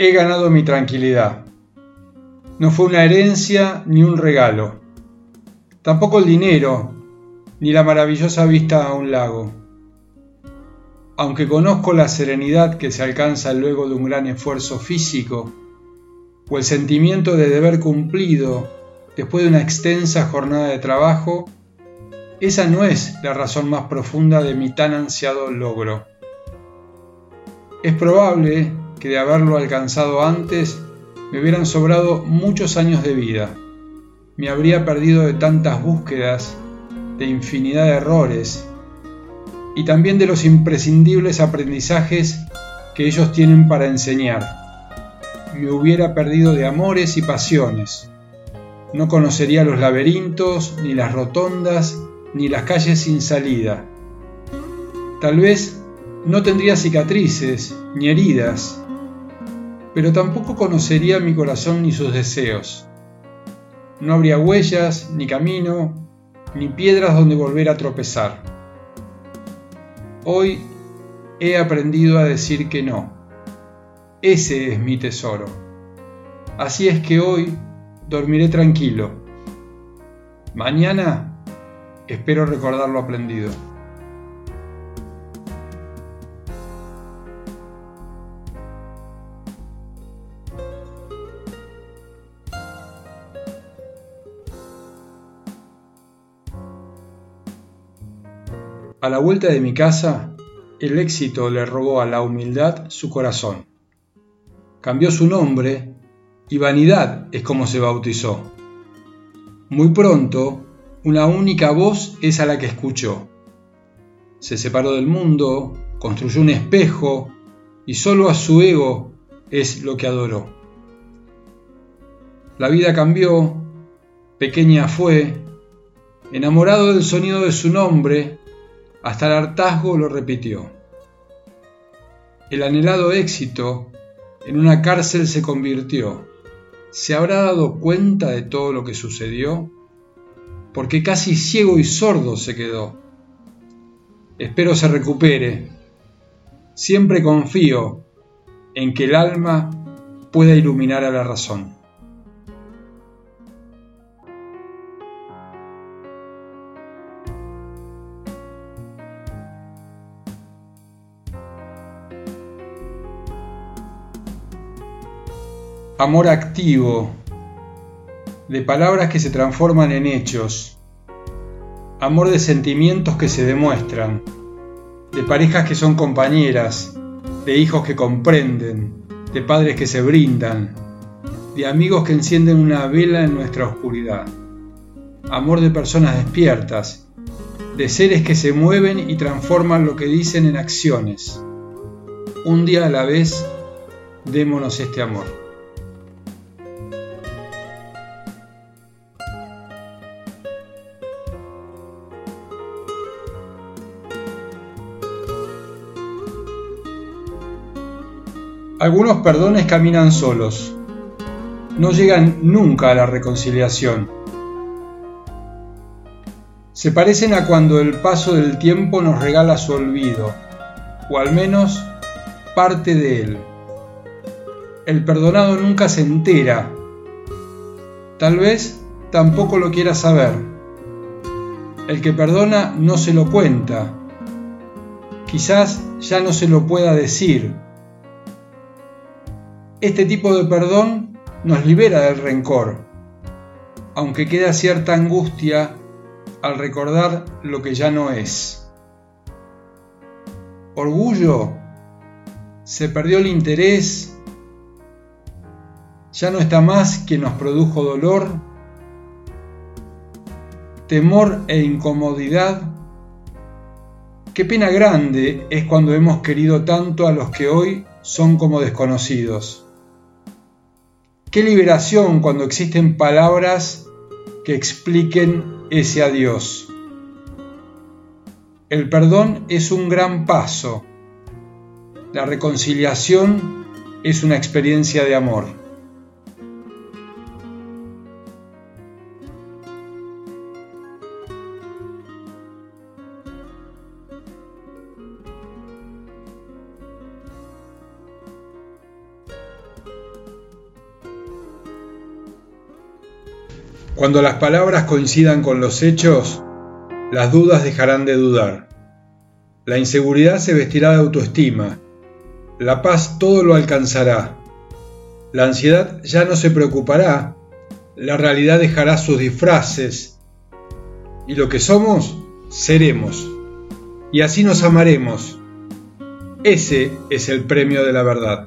he ganado mi tranquilidad. No fue una herencia ni un regalo. Tampoco el dinero, ni la maravillosa vista a un lago. Aunque conozco la serenidad que se alcanza luego de un gran esfuerzo físico, o el sentimiento de deber cumplido después de una extensa jornada de trabajo, esa no es la razón más profunda de mi tan ansiado logro. Es probable que de haberlo alcanzado antes me hubieran sobrado muchos años de vida. Me habría perdido de tantas búsquedas, de infinidad de errores y también de los imprescindibles aprendizajes que ellos tienen para enseñar. Me hubiera perdido de amores y pasiones. No conocería los laberintos, ni las rotondas, ni las calles sin salida. Tal vez no tendría cicatrices ni heridas, pero tampoco conocería mi corazón ni sus deseos. No habría huellas, ni camino, ni piedras donde volver a tropezar. Hoy he aprendido a decir que no. Ese es mi tesoro. Así es que hoy dormiré tranquilo. Mañana espero recordar lo aprendido. A la vuelta de mi casa, el éxito le robó a la humildad su corazón. Cambió su nombre y vanidad es como se bautizó. Muy pronto, una única voz es a la que escuchó. Se separó del mundo, construyó un espejo y solo a su ego es lo que adoró. La vida cambió, pequeña fue, enamorado del sonido de su nombre, hasta el hartazgo lo repitió. El anhelado éxito en una cárcel se convirtió. ¿Se habrá dado cuenta de todo lo que sucedió? Porque casi ciego y sordo se quedó. Espero se recupere. Siempre confío en que el alma pueda iluminar a la razón. Amor activo, de palabras que se transforman en hechos, amor de sentimientos que se demuestran, de parejas que son compañeras, de hijos que comprenden, de padres que se brindan, de amigos que encienden una vela en nuestra oscuridad, amor de personas despiertas, de seres que se mueven y transforman lo que dicen en acciones. Un día a la vez, démonos este amor. Algunos perdones caminan solos, no llegan nunca a la reconciliación. Se parecen a cuando el paso del tiempo nos regala su olvido, o al menos parte de él. El perdonado nunca se entera, tal vez tampoco lo quiera saber. El que perdona no se lo cuenta, quizás ya no se lo pueda decir este tipo de perdón nos libera del rencor, aunque queda cierta angustia al recordar lo que ya no es. Orgullo, se perdió el interés, ya no está más quien nos produjo dolor, temor e incomodidad. Qué pena grande es cuando hemos querido tanto a los que hoy son como desconocidos. Qué liberación cuando existen palabras que expliquen ese adiós. El perdón es un gran paso. La reconciliación es una experiencia de amor. Cuando las palabras coincidan con los hechos, las dudas dejarán de dudar. La inseguridad se vestirá de autoestima. La paz todo lo alcanzará. La ansiedad ya no se preocupará. La realidad dejará sus disfraces. Y lo que somos, seremos. Y así nos amaremos. Ese es el premio de la verdad.